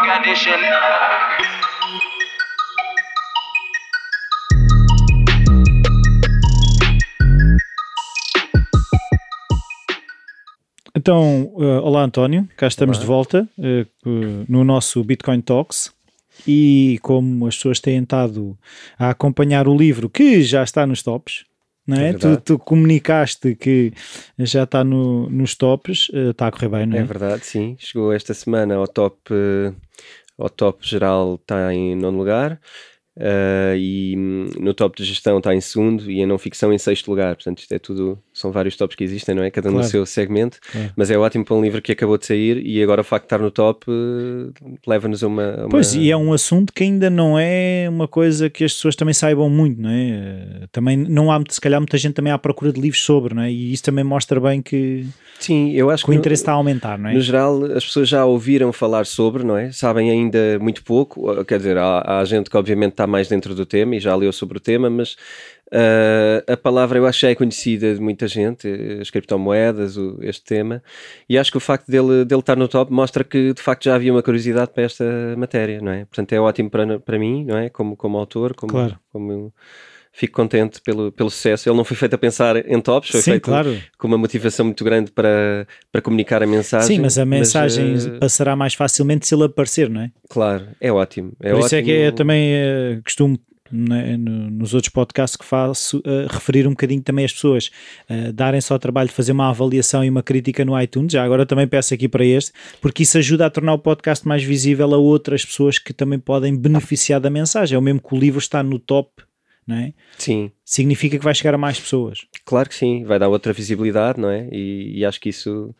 conditioner. Então, eh, olá António, cá estamos Olá. de volta eh, no nosso Bitcoin Talks e como as pessoas têm estado a acompanhar o livro que já está nos tops, não é? É tu, tu comunicaste que já está no- nos tops, eh, está a correr bem, não é? É verdade, sim. Chegou esta semana ao top, eh, ao top geral, está em nono lugar. eh, e hum, no top de gestão está em segundo e em não ficção em sexto lugar. Portanto, isto é tudo, são vários tops que existem, não é? Cada um Claro. no seu segmento. Mas é ótimo para um livro que acabou de sair e agora o facto de estar no top eh, leva-nos a uma, uma- Pois, e é um assunto que ainda não é uma coisa que as pessoas também saibam muito, não é? Eh, Também não há, se calhar, muita gente também à procura de livros sobre, não é? E isso também mostra bem que, Sim, eu acho que o no- interesse está a aumentar, não é? No geral, as pessoas já ouviram falar sobre, não é? Sabem ainda muito pouco, quer dizer, há, há gente que obviamente está mais dentro do tema e já leu sobre o tema, mas ah, a palavra eu acho que já é conhecida de muita gente, as criptomoedas, o- este tema, e acho que o facto dele, dele estar no top mostra que de facto já havia uma curiosidade para esta matéria, não é? Portanto, é ótimo para, para mim, não é? Como, como autor, como, Claro. como eu fico contente pelo, pelo sucesso. Ele não foi feito a pensar em tops, foi Sim, feito claro. com uma motivação muito grande para, para comunicar a mensagem. Sim, mas a mensagem eh, passará mais facilmente se ele aparecer, não é? claro, é ótimo. É Por isso é que ótimo. eu também eh, costumo, né, no- nos outros podcasts que faço, eh, referir um bocadinho também as pessoas, eh, darem só o trabalho de fazer uma avaliação e uma crítica no iTunes. Já agora também peço aqui para este, porque isso ajuda a tornar o podcast mais visível a outras pessoas que também podem beneficiar da mensagem. É o mesmo que o livro está no top, não é? Sim, Significa que vai chegar a mais pessoas. claro que sim, vai dar outra visibilidade, não é? E, e acho que isso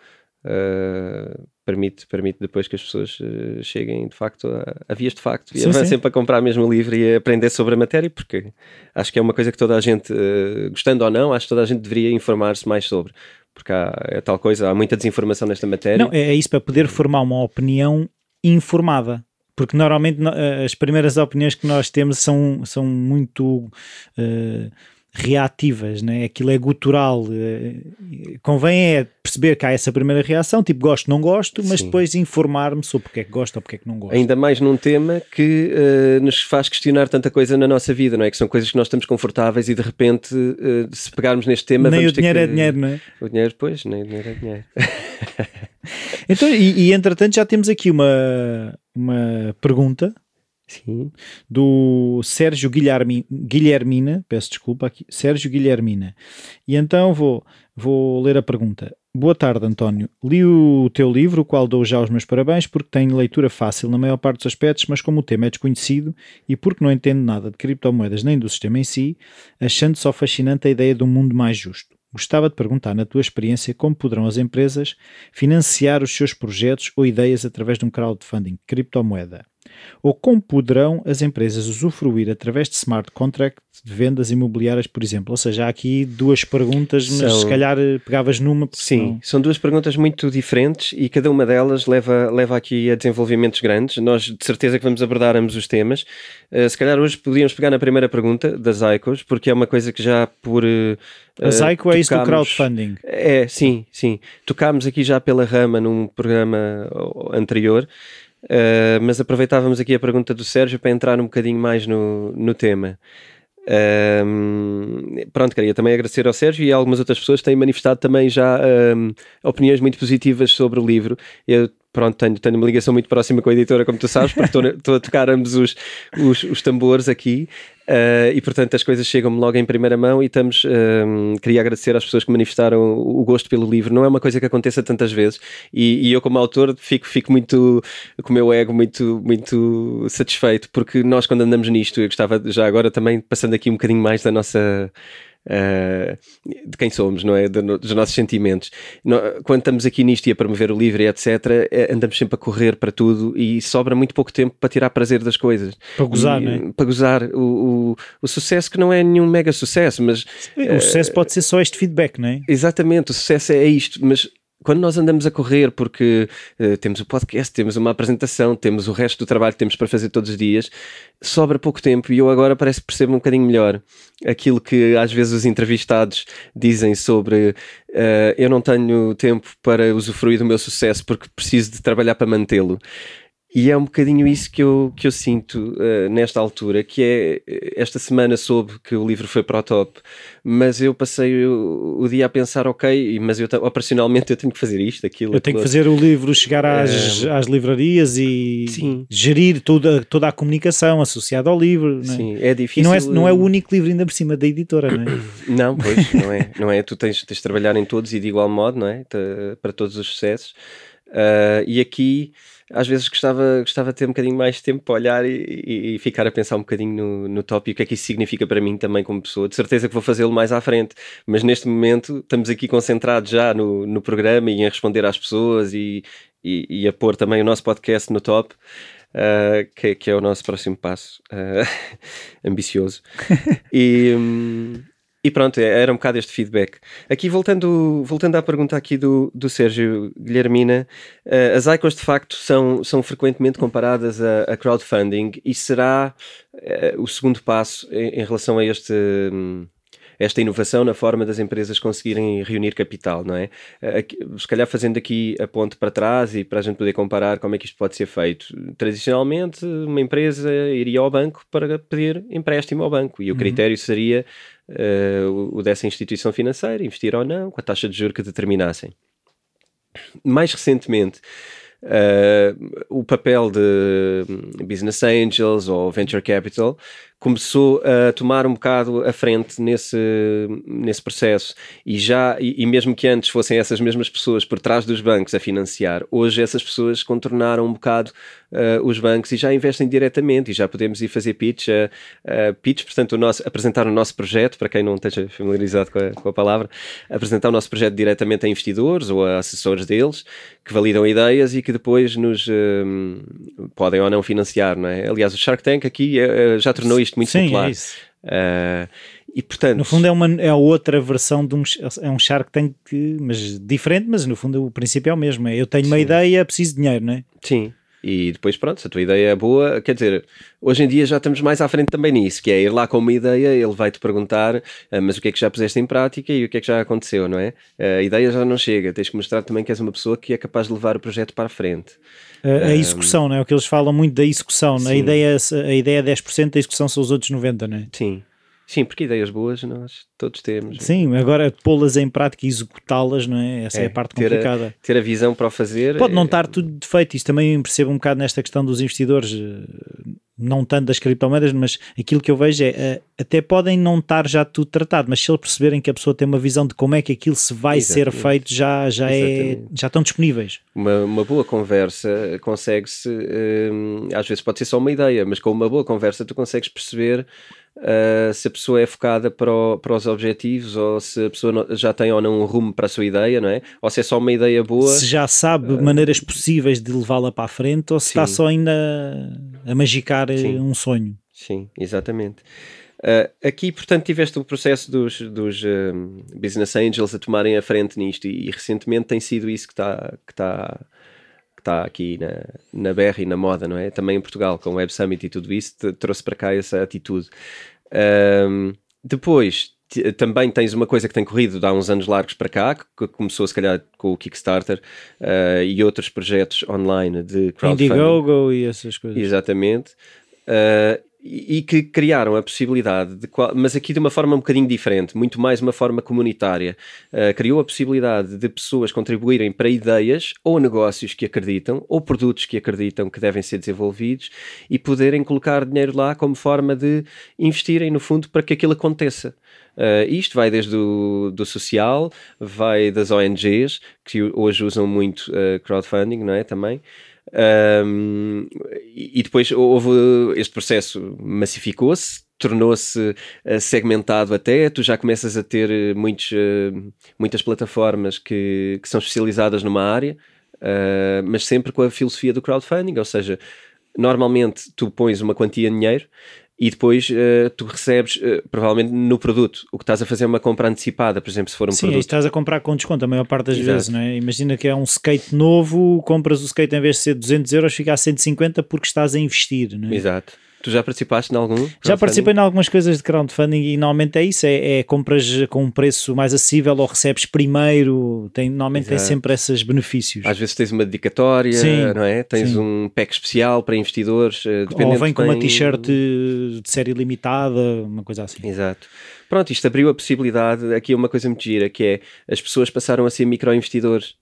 ah, permite, permite depois que as pessoas eh, cheguem de facto a, a vias de facto e Sim, avancem sim. para comprar mesmo o livro e aprender sobre a matéria, porque acho que é uma coisa que toda a gente, eh, gostando ou não, acho que toda a gente deveria informar-se mais sobre. Porque há, é tal coisa, há muita desinformação nesta matéria. Não, é é isso para poder formar uma opinião informada. Porque normalmente no- eh, as primeiras opiniões que nós temos são, são muito eh, reativas, né? aquilo é gutural. eh, convém é perceber que há essa primeira reação, tipo gosto, não gosto, mas Sim. depois informar-me sobre porque é que gosto ou porque é que não gosto. Ainda mais num tema que eh, nos faz questionar tanta coisa na nossa vida, não é? Que são coisas que nós estamos confortáveis e de repente, eh, se pegarmos neste tema. Nem o dinheiro que- é dinheiro, não é? O dinheiro, pois, nem o dinheiro é dinheiro. Então, e, e entretanto já temos aqui uma, uma pergunta Sim. do Sérgio Guilhermi, Guilhermina, peço desculpa aqui, Sérgio Guilhermina. E então vou, vou ler a pergunta. Boa tarde, António. Li o teu livro, o qual dou já os meus parabéns, porque tem leitura fácil na maior parte dos aspectos, mas como o tema é desconhecido e porque não entendo nada de criptomoedas nem do sistema em si, achando só fascinante a ideia de um mundo mais justo. Gostava de perguntar, na tua experiência, como poderão as empresas financiar os seus projetos ou ideias através de um crowdfunding criptomoeda? Ou como poderão as empresas usufruir através de smart contracts de vendas imobiliárias, por exemplo? Ou seja, há aqui duas perguntas, mas São- se calhar eh, pegavas numa. Sim, senão- são duas perguntas muito diferentes e cada uma delas leva, leva aqui a desenvolvimentos grandes. Nós de certeza que vamos abordar ambos os temas. Eh, se calhar hoje podíamos pegar na primeira pergunta das ICOs, porque é uma coisa que já por. eh, A Zyco é isso do crowdfunding. É, sim, sim. Tocámos aqui já pela rama num programa anterior, eh, mas aproveitávamos aqui a pergunta do Sérgio para entrar um bocadinho mais no, no tema. Ahm, pronto, queria também agradecer ao Sérgio e a algumas outras pessoas que têm manifestado também já ahm, opiniões muito positivas sobre o livro. Eu, pronto, tenho, tenho uma ligação muito próxima com a editora, como tu sabes, porque estou, estou a tocar ambos os, os, os tambores aqui ah, e, portanto, as coisas chegam-me logo em primeira mão e estamos. ahm, queria agradecer às pessoas que manifestaram o, o gosto pelo livro. Não é uma coisa que aconteça tantas vezes e, e eu, como autor, fico, fico muito com o meu ego muito, muito satisfeito, porque nós, quando andamos nisto, eu gostava já agora também passando aqui um bocadinho mais da nossa. Ah, de quem somos, não é? Do- dos nossos sentimentos. Quando estamos aqui nisto e a promover o livro e etc., eh, andamos sempre a correr para tudo e sobra muito pouco tempo para tirar prazer das coisas. Para gozar, E, não é? Para gozar. O, o, o sucesso que não é nenhum mega sucesso, mas O sucesso pode ser só este feedback, não é? Exatamente, o sucesso é isto, mas quando nós andamos a correr porque eh, temos o podcast, temos uma apresentação, temos o resto do trabalho que temos para fazer todos os dias, sobra pouco tempo e eu agora parece que percebo um bocadinho melhor aquilo que às vezes os entrevistados dizem sobre eh, eu não tenho tempo para usufruir do meu sucesso porque preciso de trabalhar para mantê-lo. E é um bocadinho isso que eu, que eu sinto uh, nesta altura, que é esta semana soube que o livro foi para o top, mas eu passei o, o dia a pensar, ok, mas eu operacionalmente eu tenho que fazer isto, aquilo. Eu tenho que fazer o livro chegar às, uh, às livrarias e sim. gerir toda, toda a comunicação associada ao livro. Não é? Sim, é difícil. E não é, não é o único livro ainda por cima da editora, não é? Não, pois, não é. Não é. Tu tens, tens de trabalhar em todos e de igual modo, não é? Para todos os sucessos. Uh, e aqui às vezes gostava, gostava de ter um bocadinho mais tempo para olhar e, e, e ficar a pensar um bocadinho no, no top e o que é que isso significa para mim também como pessoa. De certeza que vou fazê-lo mais à frente, mas neste momento estamos aqui concentrados já no, no programa e em responder às pessoas e, e, e a pôr também o nosso podcast no top. Uh, que, que, é o nosso próximo passo uh, ambicioso e, um, e pronto, é, era um bocado este feedback. Aqui voltando, voltando à pergunta aqui do, do Sérgio Guilhermina, uh, as ICOs de facto são, são frequentemente comparadas a, a crowdfunding e será uh, o segundo passo em, em relação a este... Um, esta inovação na forma das empresas conseguirem reunir capital, não é? Aqui, se calhar fazendo aqui a ponte para trás e para a gente poder comparar como é que isto pode ser feito. Tradicionalmente, uma empresa iria ao banco para pedir empréstimo ao banco e o uhum. critério seria uh, o dessa instituição financeira, investir ou não, com a taxa de juros que determinassem. Mais recentemente, uh, o papel de business angels ou venture capital começou a tomar um bocado a frente nesse, nesse processo e já e, e, mesmo que antes fossem essas mesmas pessoas por trás dos bancos a financiar, hoje essas pessoas contornaram um bocado uh, os bancos e já investem diretamente e já podemos ir fazer pitch, uh, uh, pitch, portanto o nosso, apresentar o nosso projeto, para quem não esteja familiarizado com a, com a palavra, apresentar o nosso projeto diretamente a investidores ou a assessores deles que validam ideias e que depois nos podem ou não financiar, não é? Aliás, o Shark Tank aqui já tornou isto muito Sim, popular. É isso. Uh, e portanto, no fundo é uma é outra versão de um é um Shark Tank mas diferente, mas no fundo o princípio é o mesmo. É, eu tenho sim. uma ideia, preciso de dinheiro, não é? Sim. E depois, pronto, se a tua ideia é boa, quer dizer, hoje em dia já estamos mais à frente também nisso, que é ir lá com uma ideia, ele vai-te perguntar, ah, mas o que é que já puseste em prática e o que é que já aconteceu, não é? A ideia já não chega, tens que mostrar também que és uma pessoa que é capaz de levar o projeto para a frente. A, a execução, não é? O que eles falam muito da execução, a ideia, a ideia é 10%, a execução são os outros 90%, não é? Sim. Sim, porque ideias boas nós todos temos. Sim, agora pô-las em prática e executá-las, não é? Essa é, é a parte ter complicada. A, ter a visão para o fazer. Pode não é... estar tudo feito, isso também percebo um bocado nesta questão dos investidores, eh, não tanto das criptomoedas, mas aquilo que eu vejo é, eh, até podem não estar já tudo tratado, mas se eles perceberem que a pessoa tem uma visão de como é que aquilo se vai Exatamente. ser feito, já, já, é, já estão disponíveis. Uma, uma boa conversa consegue-se, hum, às vezes pode ser só uma ideia, mas com uma boa conversa tu consegues perceber uh, se a pessoa é focada para, o, para, os objetivos ou se a pessoa já tem ou não um rumo para a sua ideia, não é? Ou se é só uma ideia boa. Se já sabe uh, maneiras possíveis de levá-la para a frente ou se sim. está só ainda a magicar eh, sim. um sonho. Sim, exatamente. Uh, aqui, portanto, tiveste o processo dos, dos business angels a tomarem a frente nisto e, e recentemente tem sido isso que está que tá está aqui na, na BR e na moda, não é? Também em Portugal, com o Web Summit e tudo isso, trouxe para cá essa atitude. Um, depois, também tens uma coisa que tem corrido há uns anos largos para cá, que começou se calhar com o Kickstarter uh, e outros projetos online de crowdfunding. Indiegogo e essas coisas. Exatamente. Uh, e que criaram a possibilidade, de, mas aqui de uma forma um bocadinho diferente, muito mais uma forma comunitária. Uh, criou a possibilidade de pessoas contribuírem para ideias ou negócios que acreditam, ou produtos que acreditam que devem ser desenvolvidos e poderem colocar dinheiro lá como forma de investirem no fundo para que aquilo aconteça. Uh, isto vai desde o do social, vai das ONGs, que hoje usam muito uh, crowdfunding, não é? Também. Um, e depois houve este processo massificou-se, tornou-se uh, segmentado até, tu já começas a ter eh, muitos, uh, muitas plataformas que, que, são especializadas numa área, uh, mas sempre com a filosofia do crowdfunding, ou seja, normalmente tu pões uma quantia de dinheiro e depois uh, tu recebes uh, provavelmente no produto. O que estás a fazer é uma compra antecipada, por exemplo, se for um Sim, produto. Sim, estás a comprar com desconto a maior parte das Exato. vezes, não é? Imagina que é um skate novo, compras o skate em vez de ser 200 euros, fica a 150 porque estás a investir, não é? Exato. Tu já participaste em algum? Já participei em algumas coisas de crowdfunding e normalmente é isso: é, é compras com um preço mais acessível ou recebes primeiro. Tem, normalmente Exato. tem sempre esses benefícios. Às vezes tens uma dedicatória, sim, não é? Tens sim. um pack especial para investidores. Eh, ou vem com tem... uma t-shirt de série limitada, uma coisa assim. Exato. Pronto, isto abriu a possibilidade. Aqui é uma coisa muito gira que é as pessoas passaram a ser microinvestidores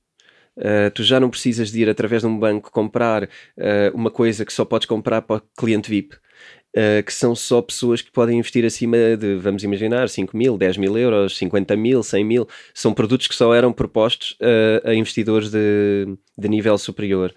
Uh, tu já não precisas de ir através de um banco comprar uh, uma coisa que só podes comprar para o cliente VIP. Uh, que são só pessoas que podem investir acima de, vamos imaginar, 5 mil, 10 mil euros, 50 mil, 100 mil. São produtos que só eram propostos a investidores de, de nível superior.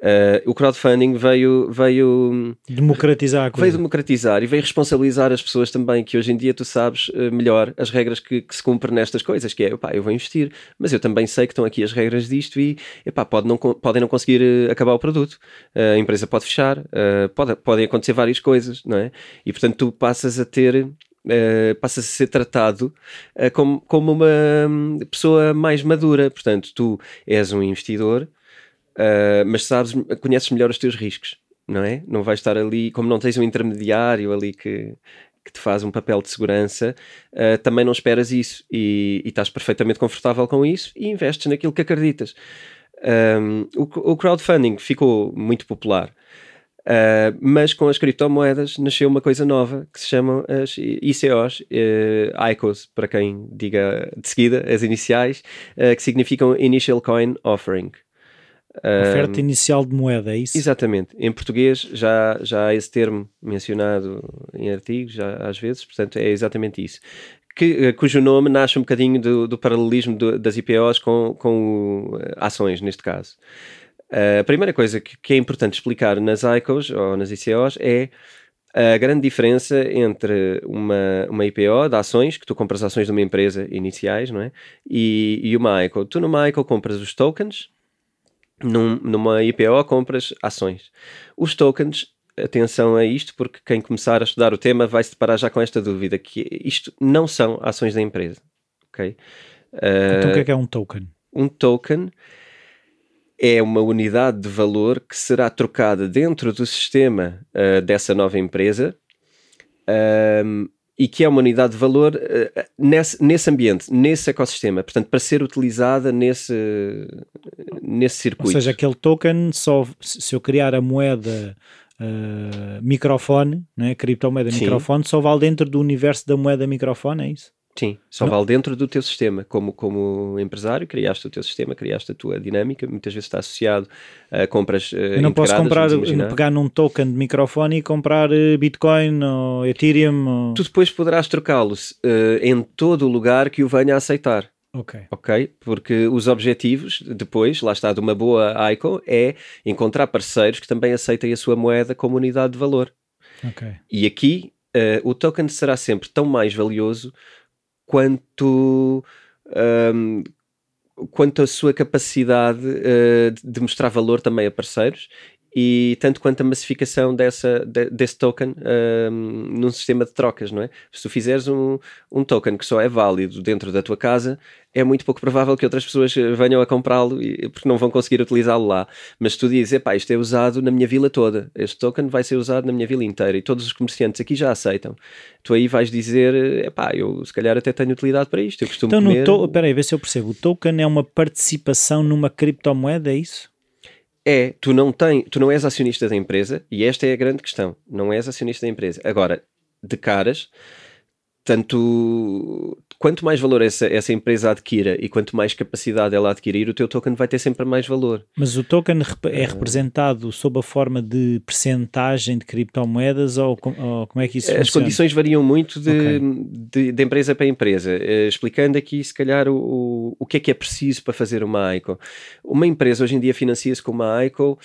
Uh, o crowdfunding veio, veio democratizar veio democratizar e veio responsabilizar as pessoas também que hoje em dia tu sabes uh, melhor as regras que, que, se cumprem nestas coisas que é, opá, eu vou investir mas eu também sei que estão aqui as regras disto e epá, pode não, podem não conseguir uh, acabar o produto a empresa pode fechar pode, podem acontecer várias coisas não é? e portanto tu passas a ter Uh, passas a ser tratado uh, como, como uma um, pessoa mais madura. Portanto, tu és um investidor, uh, mas sabes, conheces melhor os teus riscos, não é? Não vais estar ali, como não tens um intermediário ali que, que te faz um papel de segurança, uh, também não esperas isso e, e, estás perfeitamente confortável com isso e investes naquilo que acreditas. Um, o, o, crowdfunding ficou muito popular. Uh, mas com as criptomoedas nasceu uma coisa nova que se chamam as ICOs, uh, ICOs, para quem diga de seguida as iniciais, que significam Initial Coin Offering. Oferta inicial de moeda, é isso? Exatamente. Em português já, já há esse termo mencionado em artigos, já às vezes, portanto é exatamente isso. Que, eh, cujo nome nasce um bocadinho do, do paralelismo do, das IPOs com, com uh, ações, neste caso. Uh, a primeira coisa que, que, é importante explicar nas ICOs ou nas ICOs é a grande diferença entre uma, uma IPO de ações, que tu compras ações de uma empresa iniciais, não é? E, e uma ICO. Tu numa ICO compras os tokens, num, numa IPO compras ações. Os tokens, atenção a isto, porque quem começar a estudar o tema vai se deparar já com esta dúvida, que isto não são ações da empresa. Ok? Uh, então o que é que é um token? Um token é uma unidade de valor que será trocada dentro do sistema uh, dessa nova empresa um, e que é uma unidade de valor uh, nesse, nesse ambiente, nesse ecossistema, portanto, para ser utilizada nesse, nesse circuito. Ou seja, aquele token, só se eu criar a moeda uh, microfone, né, criptomoeda Sim. microfone, só vale dentro do universo da moeda microfone, é isso? Sim, só não. vale dentro do teu sistema. Como, como empresário, criaste o teu sistema, criaste a tua dinâmica, muitas vezes está associado a compras. Uh, eu não posso comprar, pegar num token de microfone e comprar uh, Bitcoin ou Ethereum. Ou... Tu depois poderás trocá-los uh, em todo o lugar que o venha a aceitar. Ok. Ok? Porque os objetivos, depois, lá está, de uma boa ICO, é encontrar parceiros que também aceitem a sua moeda como unidade de valor. Ok. E aqui o token será sempre tão mais valioso quanto, um, quanto a sua capacidade uh, de mostrar valor também a parceiros e tanto quanto a massificação dessa, de, desse token um, num sistema de trocas, não é? Se tu fizeres um, um token que só é válido dentro da tua casa, é muito pouco provável que outras pessoas venham a comprá-lo porque não vão conseguir utilizá-lo lá. Mas se tu dizes, epá, isto é usado na minha vila toda, este token vai ser usado na minha vila inteira e todos os comerciantes aqui já aceitam, tu aí vais dizer, epá, eu se calhar até tenho utilidade para isto, eu costumo então, comer... Então, peraí, vê se eu percebo, o token é uma participação numa criptomoeda, é isso? É, tu não, tem, tu não és acionista da empresa, e esta é a grande questão, não és acionista da empresa. Agora, de caras, tanto quanto mais valor essa, essa empresa adquira e quanto mais capacidade ela adquirir, o teu token vai ter sempre mais valor. Mas o token é representado sob a forma de percentagem de criptomoedas ou, ou como é que isso As funciona? condições variam muito de, okay. de, de, empresa para empresa. Uh, explicando aqui, se calhar, o, o que é que é preciso para fazer uma ICO. Uma empresa hoje em dia financia-se com uma ICO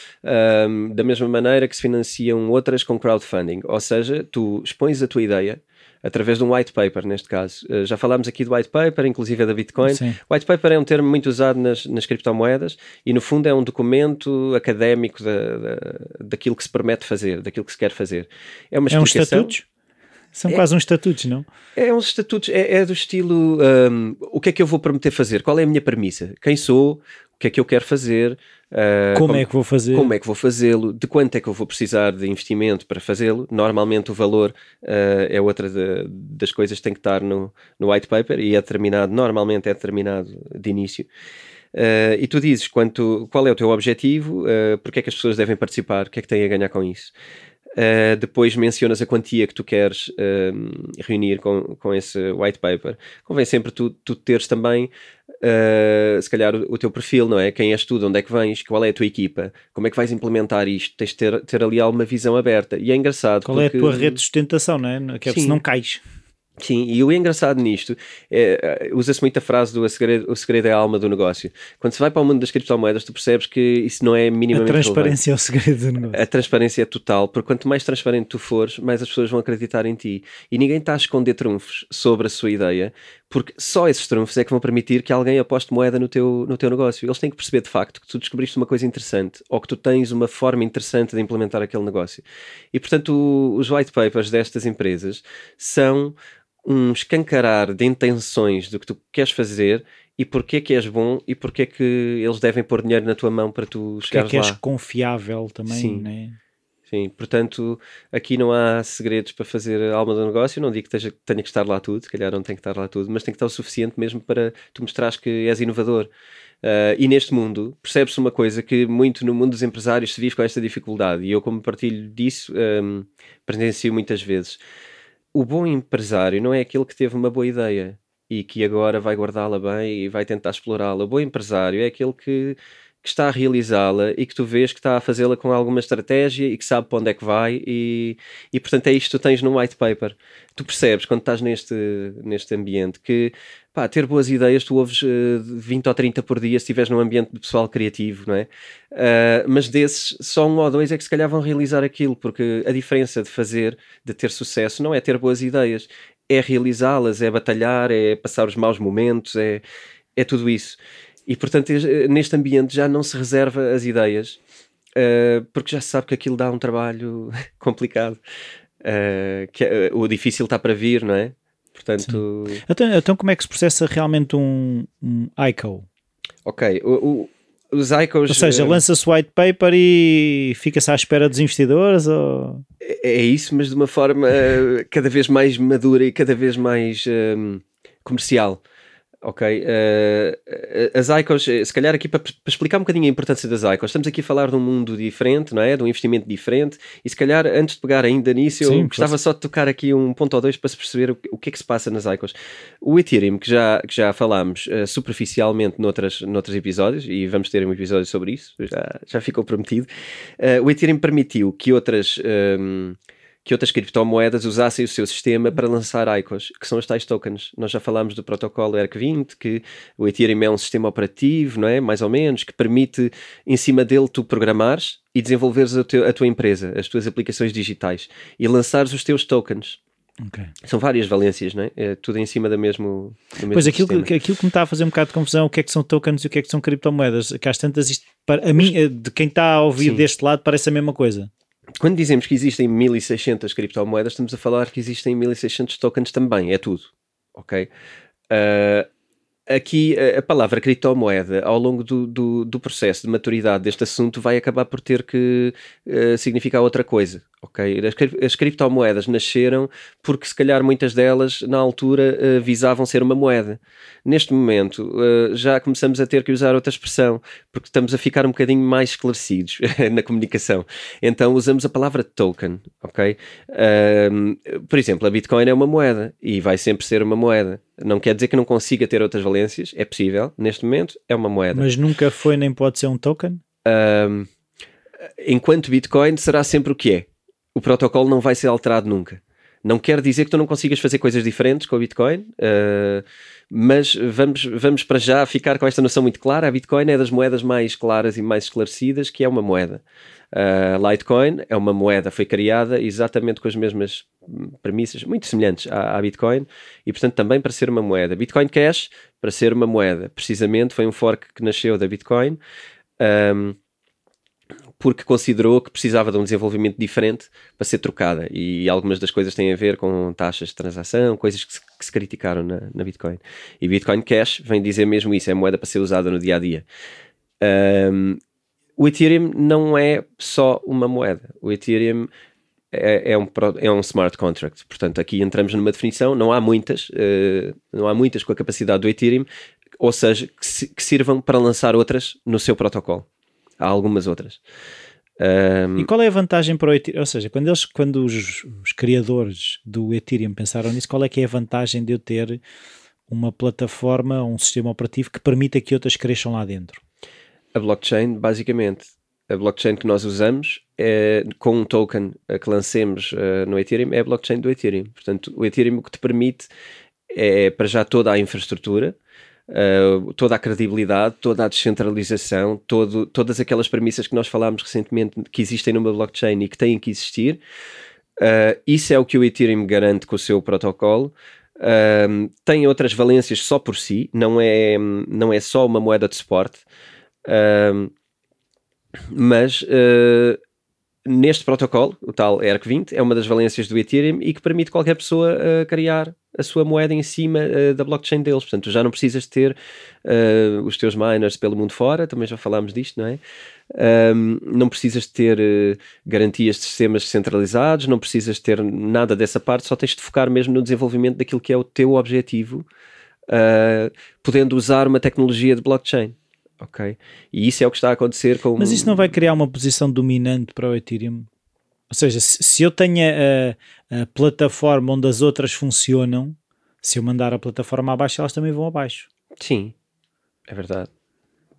um, da mesma maneira que se financiam outras com crowdfunding. Ou seja, tu expões a tua ideia através de um white paper, neste caso. Uh, já falámos aqui do white paper, inclusive é da Bitcoin. Sim. White paper é um termo muito usado nas, nas criptomoedas e, no fundo, é um documento académico da, da, daquilo que se permite fazer, daquilo que se quer fazer. É uma explicação. É um estatuto? São é, quase uns estatutos, não? É uns estatutos, é, é do estilo um, o que é que eu vou prometer fazer? Qual é a minha premissa? Quem sou? O que é que eu quero fazer? Uh, como, como, é que vou fazer? Como é que vou fazê-lo? De quanto é que eu vou precisar de investimento para fazê-lo? Normalmente o valor uh, é outra de, das coisas que tem que estar no, no white paper e é determinado, normalmente é determinado de início. Uh, e tu dizes quanto, qual é o teu objetivo, uh, porque é que as pessoas devem participar, o que é que têm a ganhar com isso. Uh, depois mencionas a quantia que tu queres uh, reunir com, com esse white paper. Convém sempre tu, tu teres também, uh, se calhar, o, o, teu perfil, não é? Quem és tu, de onde é que vens, qual é a tua equipa, como é que vais implementar isto? Tens de ter, ter ali alguma visão aberta. E é engraçado. Qual porque... é a tua rede de sustentação, não é? Que é se não cais. Sim, e o engraçado nisto é, é, usa-se muito a frase do o segredo, o segredo é a alma do negócio. Quando se vai para o mundo das criptomoedas, tu percebes que isso não é minimamente. A transparência relevante. é o segredo do negócio. A transparência é total, porque quanto mais transparente tu fores, mais as pessoas vão acreditar em ti. E ninguém está a esconder trunfos sobre a sua ideia, porque só esses trunfos é que vão permitir que alguém aposte moeda no teu, no teu negócio. Eles têm que perceber de facto que tu descobriste uma coisa interessante ou que tu tens uma forma interessante de implementar aquele negócio. E portanto, os white papers destas empresas são um escancarar de intenções do que tu queres fazer e porque é que és bom e porque é que eles devem pôr dinheiro na tua mão para tu porque chegares é que és confiável também, Sim. né? Sim, portanto, aqui não há segredos para fazer a alma do negócio. Não digo que esteja, tenha que estar lá tudo, se calhar não tem que estar lá tudo, mas tem que estar o suficiente mesmo para tu mostrares que és inovador. Uh, e neste mundo, percebe-se uma coisa que muito no mundo dos empresários se vive com esta dificuldade, e eu, como partilho disso, um, presencio muitas vezes o bom empresário não é aquele que teve uma boa ideia e que agora vai guardá-la bem e vai tentar explorá-la. O bom empresário é aquele que, que está a realizá-la e que tu vês que está a fazê-la com alguma estratégia e que sabe para onde é que vai e, e portanto é isto que tu tens no white paper. Tu percebes quando estás neste, neste ambiente que pá, ter boas ideias, tu ouves uh, eh, 20 ou 30 por dia se estiveres num ambiente de pessoal criativo, não é? Uh, mas desses, só um ou dois é que se calhar vão realizar aquilo, porque a diferença de fazer, de ter sucesso, não é ter boas ideias, é realizá-las, é batalhar, é passar os maus momentos, é, é tudo isso. E portanto, neste ambiente já não se reserva as ideias, uh, porque já se sabe que aquilo dá um trabalho complicado. Uh, que o difícil está para vir, não é? Portanto... Então, então, como é que se processa realmente um, um ICO? Ok, o, o, os ICOs... Ou seja, lança-se white paper e fica-se à espera dos investidores? Ou... É, é isso, mas de uma forma cada vez mais madura e cada vez mais um, comercial ok? Uh, as ICOs, eh, se calhar aqui para, para, explicar um bocadinho a importância das ICOs, estamos aqui a falar de um mundo diferente, não é? De um investimento diferente, e se calhar antes de pegar ainda nisso, eu Sim, gostava só de tocar aqui um ponto ou dois para se perceber o, o, que é que se passa nas ICOs. O Ethereum, que já, que já falámos uh, superficialmente noutras, noutros episódios, e vamos ter um episódio sobre isso, já, já ficou prometido, uh, o Ethereum permitiu que outras. Um, que outras criptomoedas usassem o seu sistema para lançar ICOs, que são os tais tokens. Nós já falámos do protocolo ERC20, que o Ethereum é um sistema operativo, não é? Mais ou menos, que permite, em cima dele, tu programares e desenvolveres a, teu, a tua empresa, as tuas aplicações digitais e lançares os teus tokens. Okay. São várias valências, não é? é? tudo em cima do mesmo, do mesmo Pois aquilo que, aquilo que me está a fazer um bocado de confusão, o que é que são tokens e o que é que são criptomoedas? Que às tantas, isto, para, a mim, de quem está a ouvir Sim. deste lado, parece a mesma coisa quando dizemos que existem 1600 criptomoedas, estamos a falar que existem 1600 tokens também, é tudo. Ok? Uh, aqui a palavra criptomoeda, ao longo do, do, do, processo de maturidade deste assunto, vai acabar por ter que uh, significar outra coisa. Ok? As, as, criptomoedas nasceram porque, se calhar, muitas delas, na altura, uh, visavam ser uma moeda. Neste momento, uh, já começamos a ter que usar outra expressão, porque estamos a ficar um bocadinho mais esclarecidos na comunicação. Então, usamos a palavra token. Ok? por exemplo, a Bitcoin é uma moeda e vai sempre ser uma moeda. Não quer dizer que não consiga ter outras valências, é possível. Neste momento, é uma moeda. Mas nunca foi nem pode ser um token? enquanto Bitcoin será sempre o que é o protocolo não vai ser alterado nunca. Não quer dizer que tu não consigas fazer coisas diferentes com o Bitcoin, uh, mas vamos, vamos para já ficar com esta noção muito clara. A Bitcoin é das moedas mais claras e mais esclarecidas, que é uma moeda. Uh, Litecoin é uma moeda, foi criada exatamente com as mesmas premissas, muito semelhantes à, à, Bitcoin, e portanto também para ser uma moeda. Bitcoin Cash, para ser uma moeda, precisamente foi um fork que nasceu da Bitcoin. Um, porque considerou que precisava de um desenvolvimento diferente para ser trocada. E algumas das coisas têm a ver com taxas de transação, coisas que se, que se criticaram na, na, Bitcoin. E Bitcoin Cash vem dizer mesmo isso: é moeda para ser usada no dia a dia. Um, o Ethereum não é só uma moeda. O Ethereum é, é, um, é um smart contract. Portanto, aqui entramos numa definição. Não há muitas, uh, não há muitas com a capacidade do Ethereum, ou seja, que, que sirvam para lançar outras no seu protocolo. Há algumas outras. Um... E qual é a vantagem para o Ethereum? Ou seja, quando, eles, quando os, os, criadores do Ethereum pensaram nisso, qual é que é a vantagem de eu ter uma plataforma, um sistema operativo que permita que outras cresçam lá dentro? A blockchain, basicamente, a blockchain que nós usamos é, com um token que lancemos uh, no Ethereum é a blockchain do Ethereum. Portanto, o Ethereum o que te permite é para já toda a infraestrutura, Uh, toda a credibilidade, toda a descentralização, todo, todas aquelas premissas que nós falámos recentemente que existem numa blockchain e que têm que existir. Uh, isso é o que o Ethereum garante com o seu protocolo. Uh, tem outras valências só por si, não é, não é só uma moeda de suporte, mas neste protocolo, o tal ERC20, é uma das valências do Ethereum e que permite qualquer pessoa uh, criar a sua moeda em cima uh, da blockchain deles. Portanto, já não precisas ter uh, os teus miners pelo mundo fora, também já falámos disto, não é? Um, não precisas ter garantias de sistemas centralizados, não precisas ter nada dessa parte, só tens de focar mesmo no desenvolvimento daquilo que é o teu objetivo, podendo usar uma tecnologia de blockchain ok? E isso é o que está a acontecer com. Mas isso não vai criar uma posição dominante para o Ethereum? Ou seja, se, eu tenho a, a, plataforma onde as outras funcionam, se eu mandar a plataforma abaixo, elas também vão abaixo. Sim, é verdade.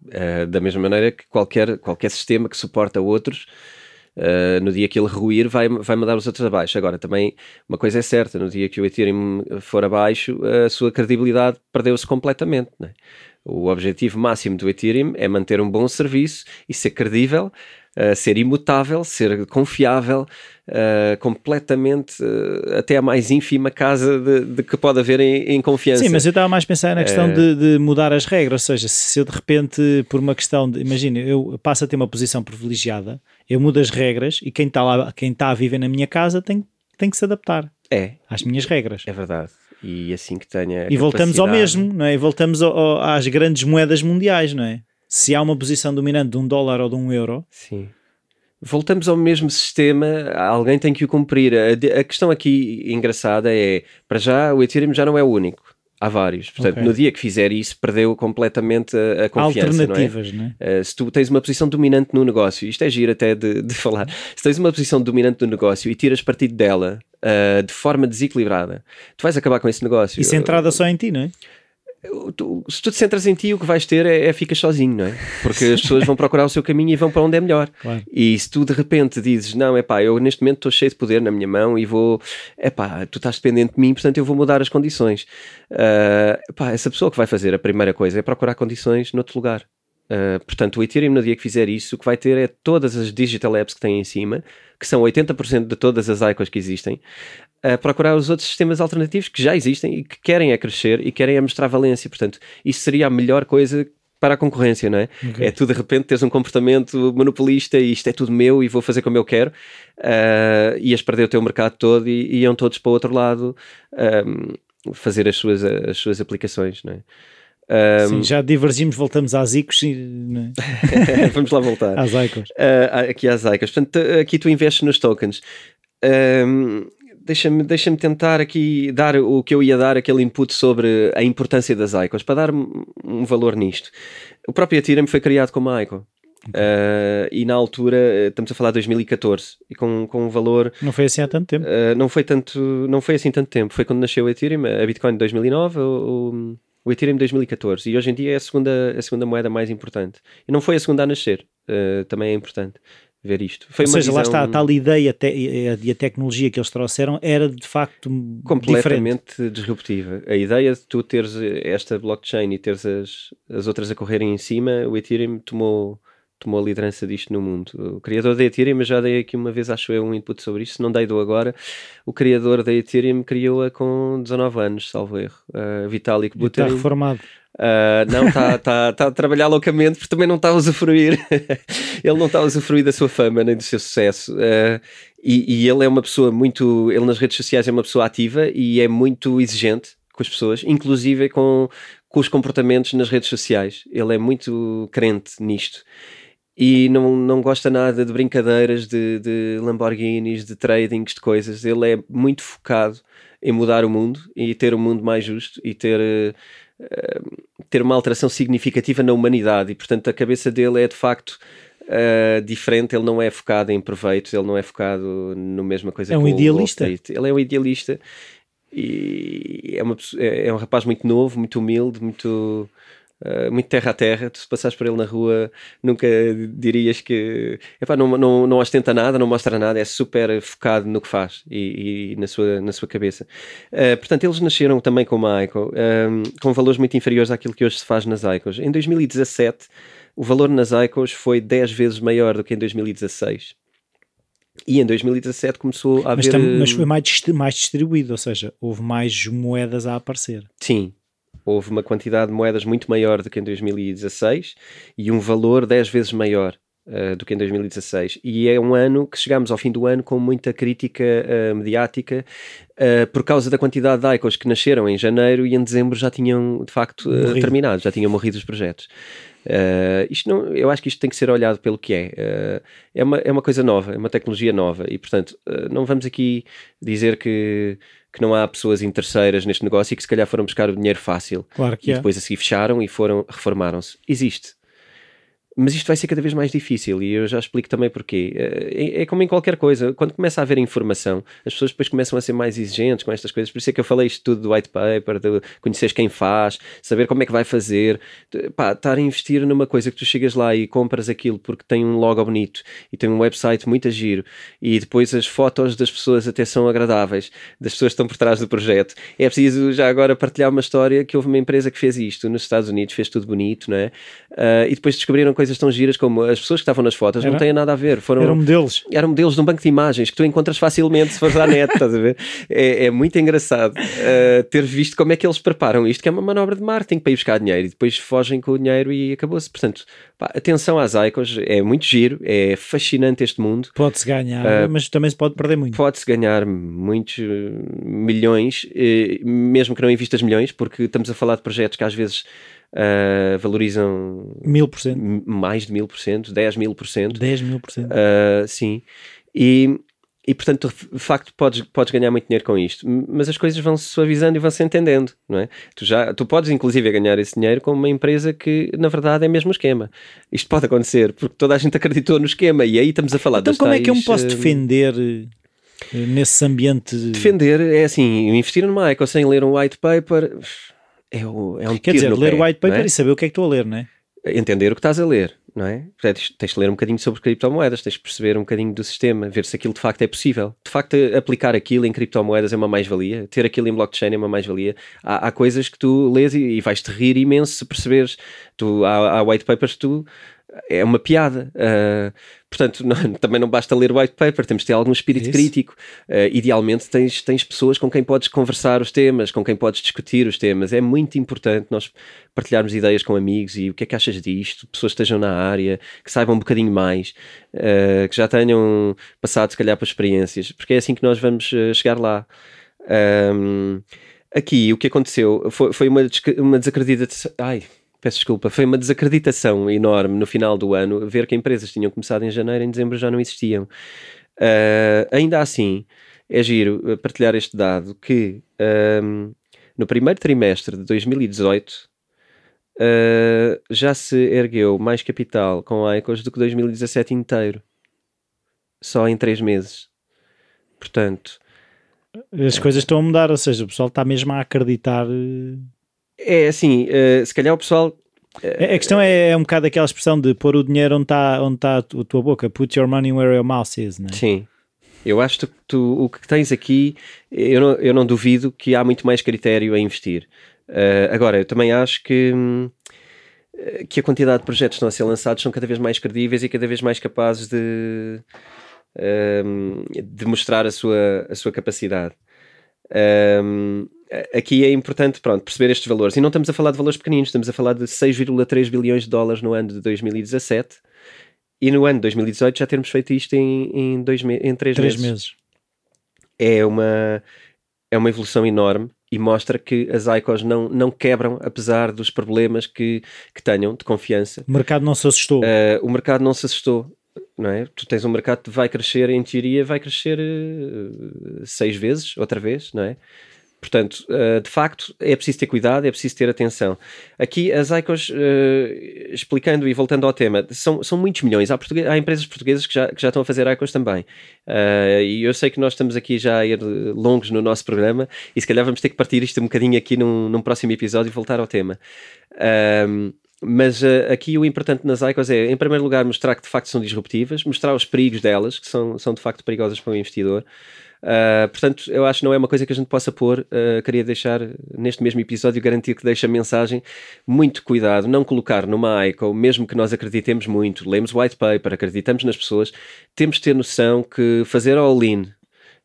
Uh, da mesma maneira que qualquer, qualquer sistema que suporta outros, uh, no dia que ele ruir, vai, vai mandar os outros abaixo. Agora, também, uma coisa é certa: no dia que o Ethereum for abaixo, a sua credibilidade perdeu-se completamente. Não é? O objetivo máximo do Ethereum é manter um bom serviço e ser credível, uh, ser imutável, ser confiável, uh, completamente uh, até a mais ínfima casa de, de que pode haver em, em, confiança. Sim, mas eu estava mais a pensar na questão de, de, mudar as regras, ou seja, se eu de repente, por uma questão de, imagina, eu passo a ter uma posição privilegiada, eu mudo as regras e quem está lá, quem está a viver na minha casa tem, tem que se adaptar. É. Às minhas regras. É verdade e assim que tenha. E voltamos ao mesmo, não é? E voltamos ao, ao, às grandes moedas mundiais, não é? Se há uma posição dominante de um dólar ou de um euro. Sim. Voltamos ao mesmo sistema, alguém tem que o cumprir. A, a questão aqui engraçada é: para já, o Ethereum já não é o único. Há vários. Portanto, okay. no dia que fizer isso, perdeu completamente a, a confiança. Alternativas, não é? Não é? Uh, se tu tens uma posição dominante no negócio, isto é giro até de, de falar, se tens uma posição dominante no negócio e tiras partido dela uh, de forma desequilibrada, tu vais acabar com esse negócio. E centrada só em ti, não é? Tu, se tu te centras em ti, o que vais ter é, é ficas sozinho, não é? Porque as pessoas vão procurar o seu caminho e vão para onde é melhor. Claro. E se tu de repente dizes, não, é pá, eu neste momento estou cheio de poder na minha mão e vou, é pá, tu estás dependente de mim, portanto eu vou mudar as condições. Uh, pá, essa pessoa que vai fazer a primeira coisa é procurar condições noutro lugar. Uh, portanto, o Ethereum, no dia que fizer isso, o que vai ter é todas as digital apps que tem em cima, que são 80% de todas as ICOs que existem, a procurar os outros sistemas alternativos que já existem e que querem a crescer e querem a mostrar valência. Portanto, isso seria a melhor coisa para a concorrência, não é? Okay. É tu de repente teres um comportamento monopolista e isto é tudo meu e vou fazer como eu quero, uh, ias perder o teu mercado todo e, iam todos para o outro lado um, fazer as suas, as suas aplicações, não é? Um, Sim, já divergimos, voltamos às ICOs. É? Vamos lá voltar. às ICOs. Uh, aqui às ICOs. Portanto, aqui tu investes nos tokens. Um, deixa-me deixa tentar aqui dar o que eu ia dar, aquele input sobre a importância das ICOs, para dar um valor nisto. O próprio Ethereum foi criado como ICO. Uh, e na altura, estamos a falar de 2014, e com, com um valor. Não foi assim há tanto tempo? Uh, não, foi tanto, não foi assim tanto tempo. Foi quando nasceu o Ethereum, a Bitcoin de 2009, o, o Ethereum 2014 e hoje em dia é a segunda, a segunda moeda mais importante. E não foi a segunda a nascer, uh, também é importante ver isto. Foi Ou seja, visão... lá está, a tal ideia te e a tecnologia que eles trouxeram era de facto completamente diferente. disruptiva. A ideia de tu teres esta blockchain e teres as, as outras a correrem em cima, o Ethereum tomou tomou a liderança disto no mundo. O criador da Ethereum, eu já dei aqui uma vez, acho eu, um input sobre isto, se não dei do agora. O criador da Ethereum criou-a com 19 anos, salvo erro. Uh, Vitalik Buterin. Está reformado. Uh, não, está tá, tá a trabalhar loucamente porque também não está a usufruir. ele não está a usufruir da sua fama nem do seu sucesso. Uh, e, e, ele é uma pessoa muito. Ele nas redes sociais é uma pessoa ativa e é muito exigente com as pessoas, inclusive com, com os comportamentos nas redes sociais. Ele é muito crente nisto e não, não gosta nada de brincadeiras, de, de Lamborghinis, de tradings, de coisas. Ele é muito focado em mudar o mundo e ter um mundo mais justo e ter, uh, ter uma alteração significativa na humanidade. E portanto a cabeça dele é de facto uh, diferente. Ele não é focado em proveitos, ele não é focado no mesma coisa. É um idealista. Ele é um idealista e é, uma, é, é um rapaz muito novo, muito humilde, muito Uh, muito terra a terra, tu se passares por ele na rua nunca dirias que epá, não, não, não ostenta nada, não mostra nada, é super focado no que faz e, e na, sua, na sua cabeça. Uh, portanto, eles nasceram também com uma ICO, um, com valores muito inferiores àquilo que hoje se faz nas ICOs. Em 2017, o valor nas ICOs foi 10 vezes maior do que em 2016. E em 2017 começou a haver. Mas, mas foi mais, mais distribuído, ou seja, houve mais moedas a aparecer. Sim, houve uma quantidade de moedas muito maior do que em 2016 e um valor 10 vezes maior uh, do que em 2016. E é um ano que chegamos ao fim do ano com muita crítica uh, mediática uh, por causa da quantidade de ICOs que nasceram em janeiro e em dezembro já tinham de facto terminado, já tinham morrido os projetos. Isto não, eu acho que isto tem que ser olhado pelo que é. É, uma, é uma coisa nova, é uma tecnologia nova e, portanto, não vamos aqui dizer que, que não há pessoas interesseiras neste negócio e que se calhar foram buscar o dinheiro fácil claro e é. depois assim fecharam e foram reformaram-se. Existe. Mas isto vai ser cada vez mais difícil e eu já explico também porquê. É, é, como em qualquer coisa, quando começa a haver informação, as pessoas depois começam a ser mais exigentes com estas coisas. Por isso é que eu falei isto tudo do white paper, de conheceres quem faz, saber como é que vai fazer. Pá, estar a investir numa coisa que tu chegas lá e compras aquilo porque tem um logo bonito e tem um website muito a giro e depois as fotos das pessoas até são agradáveis, das pessoas que estão por trás do projeto. É preciso já agora partilhar uma história que houve uma empresa que fez isto nos Estados Unidos, fez tudo bonito, não é? Uh, e depois descobriram coisas coisas tão giras como as pessoas que estavam nas fotos Era? não têm nada a ver. Foram, eram modelos. Eram modelos de um banco de imagens que tu encontras facilmente se fores à net, estás a ver? É, é muito engraçado uh, ter visto como é que eles preparam isto, que é uma manobra de marketing para ir buscar dinheiro e depois fogem com o dinheiro e acabou-se. Portanto, pá, atenção às icons, é muito giro, é fascinante este mundo. Pode-se ganhar, uh, mas também se pode perder muito. Pode-se ganhar muitos milhões, mesmo que não invistas milhões, porque estamos a falar de projetos que às vezes uh, valorizam mil por cento, mais de mil por cento, dez mil por cento, dez mil por cento, uh, sim, e, e portanto, de facto, podes, podes ganhar muito dinheiro com isto, mas as coisas vão se suavizando e vão se entendendo, não é? Tu, já, tu podes, inclusive, ganhar esse dinheiro com uma empresa que, na verdade, é mesmo o esquema. Isto pode acontecer porque toda a gente acreditou no esquema e aí estamos a falar então, como tais, é que eu me posso defender? Nesse ambiente. Defender é assim: investir numa ICO sem ler um white paper é, o, é um Quer dizer, ler o white paper é? e saber o que é que estou a ler, não é? Entender o que estás a ler, não é? Tens, tens de ler um bocadinho sobre criptomoedas, tens de perceber um bocadinho do sistema, ver se aquilo de facto é possível. De facto, aplicar aquilo em criptomoedas é uma mais-valia, ter aquilo em blockchain é uma mais-valia. Há, há, coisas que tu lês e, e vais-te rir imenso se perceberes. Tu, há, há white papers que tu é uma piada. Uh, portanto, não, também não basta ler white paper, temos de ter algum espírito crítico. Uh, idealmente, tens, tens pessoas com quem podes conversar os temas, com quem podes discutir os temas. É muito importante nós partilharmos ideias com amigos e o que é que achas disto, pessoas que estejam na área, que saibam um bocadinho mais, uh, que já tenham passado, se calhar, por experiências, porque é assim que nós vamos chegar lá. Um, aqui, o que aconteceu foi, foi uma, uma desacreditação. Ai peço desculpa, foi uma desacreditação enorme no final do ano ver que empresas tinham começado em janeiro e em dezembro já não existiam. Uh, ainda assim, é giro eh, partilhar este dado que um, no primeiro trimestre de 2018 uh, ah, já se ergueu mais capital com a ICOs do que 2017 inteiro. Só em três meses. Portanto... As coisas estão a mudar, ou seja, o pessoal está mesmo a acreditar eh, é assim, uh, se calhar o pessoal. Uh, a questão é, é, um bocado aquela expressão de pôr o dinheiro onde está onde tá a tua boca, put your money where your mouth is, né? Sim. Eu acho que tu, o que tens aqui, eu não, eu não duvido que há muito mais critério a investir. Uh, agora, eu também acho que eh, que a quantidade de projetos que estão a ser lançados são cada vez mais credíveis e cada vez mais capazes de, um, ehm, de mostrar a sua, a sua capacidade. Um, ehm, aqui é importante pronto, perceber estes valores. E não estamos a falar de valores pequeninos, estamos a falar de 6,3 bilhões de dólares no ano de 2017 e no ano de 2018 já termos feito isto em, em, dois em três, três meses. meses. É, uma, é uma evolução enorme e mostra que as ICOs não, não quebram, apesar dos problemas que, que tenham de confiança. O mercado não se assustou. Uh, o mercado não se assustou. Não é? Tu tens um mercado que vai crescer, em teoria, vai crescer uh, seis vezes, outra vez, não é? Portanto, uh, de facto, é preciso ter cuidado, é preciso ter atenção. Aqui, as ICOs, uh, explicando e voltando ao tema, são, são muitos milhões. Há, há empresas portuguesas que já, que já estão a fazer ICOs também. Uh, e eu sei que nós estamos aqui já a ir longos no nosso programa e se calhar vamos ter que partir isto um bocadinho aqui num, num próximo episódio e voltar ao tema. Mas aqui o importante nas ICOs é, em primeiro lugar, mostrar que de facto são disruptivas, mostrar os perigos delas, que são, são de facto perigosas para o investidor. Uh, portanto, eu acho que não é uma coisa que a gente possa pôr. Uh, queria deixar neste mesmo episódio garantir que deixa a mensagem muito cuidado, não colocar numa ICO, mesmo que nós acreditemos muito, lemos white paper, acreditamos nas pessoas, temos de ter noção que fazer all-in,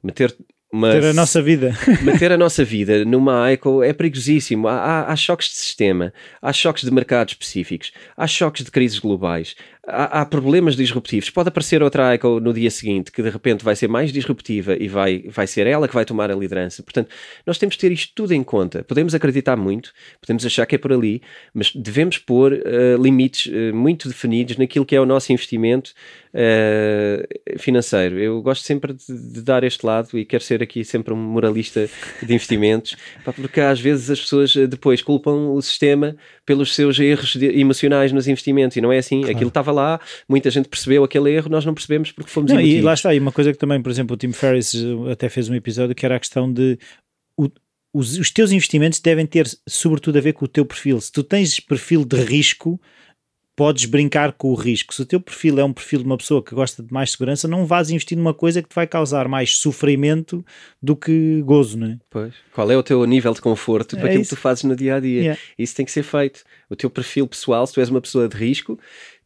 meter mas meter a nossa vida. meter a nossa vida numa ICO é perigosíssimo. Há, há, há, choques de sistema, há choques de mercados específicos, há choques de crises globais, há, há, problemas disruptivos. Pode aparecer outra ICO no dia seguinte que de repente vai ser mais disruptiva e vai, vai ser ela que vai tomar a liderança. Portanto, nós temos de ter isto tudo em conta. Podemos acreditar muito, podemos achar que é por ali, mas devemos pôr uh, limites uh, muito definidos naquilo que é o nosso investimento uh, financeiro. Eu gosto sempre de, de, dar este lado e quero ser aqui sempre um moralista de investimentos, porque às vezes as pessoas depois culpam o sistema pelos seus erros emocionais nos investimentos e não é assim. Claro. Aquilo estava lá, muita gente percebeu aquele erro, nós não percebemos porque fomos não, E lá está, e uma coisa que também, por exemplo, o Tim Ferriss eh, até fez um episódio que era a questão de o, os, os teus investimentos devem ter sobretudo a ver com o teu perfil. Se tu tens perfil de risco, podes brincar com o risco. Se o teu perfil é um perfil de uma pessoa que gosta de mais segurança, não vais investir numa coisa que te vai causar mais sofrimento do que gozo, não é? Pois. Qual é o teu nível de conforto é para aquilo isso. que tu fazes no dia a dia? Yeah. Isso tem que ser feito. O teu perfil pessoal, se tu és uma pessoa de risco,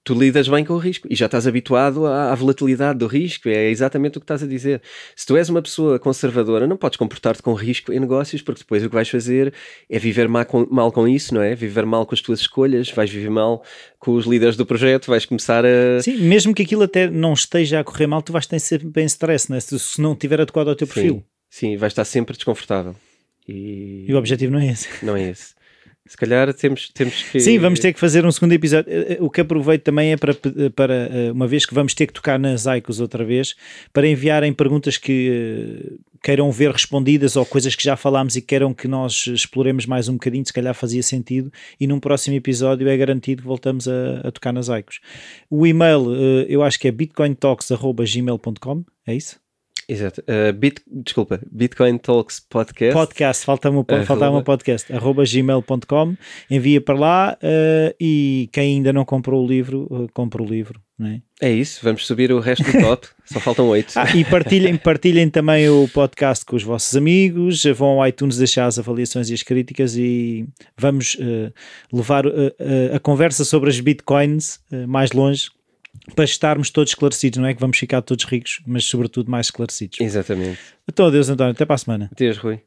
tu lidas bem com o risco e já estás habituado à, à, volatilidade do risco, é exatamente o que estás a dizer. Se tu és uma pessoa conservadora, não podes comportar-te com risco em negócios, porque depois o que vais fazer é viver mal com, mal com isso, não é? Viver mal com as tuas escolhas, vais viver mal com os líderes do projeto, vais começar a. Sim, mesmo que aquilo até não esteja a correr mal, tu vais ter sempre em stress, não é? se, se não estiver adequado ao teu sim, perfil. Sim, vais estar sempre desconfortável. E... e o objetivo não é esse. Não é esse. Se calhar temos, temos que. Sim, vamos ter que fazer um segundo episódio. Eh, eh, o que aproveito também é para, eh, para uma vez que vamos ter que tocar nas ICOs outra vez, para enviarem perguntas que queiram ver respondidas ou coisas que já falámos e queiram que nós exploremos mais um bocadinho, se calhar fazia sentido. E num próximo episódio é garantido que voltamos a, a tocar nas ICOs. O e-mail eu acho que é bitcointalks.gmail.com, é isso? Exato. Uh, Bit, desculpa, Bitcoin Talks Podcast. Podcast, falta-me o falta podcast. Arroba gmail.com. Envia para lá uh, e quem ainda não comprou o livro, uh, compra o livro. É? é isso, vamos subir o resto do top. Só faltam oito. Ah, e partilhem, partilhem também o podcast com os vossos amigos. Vão ao iTunes deixar as avaliações e as críticas e vamos levar a conversa sobre as bitcoins mais longe para estarmos todos esclarecidos, não é que vamos ficar todos ricos, mas sobretudo mais esclarecidos. Exatamente. Então, adeus, António, até para a semana. Adeus, Rui.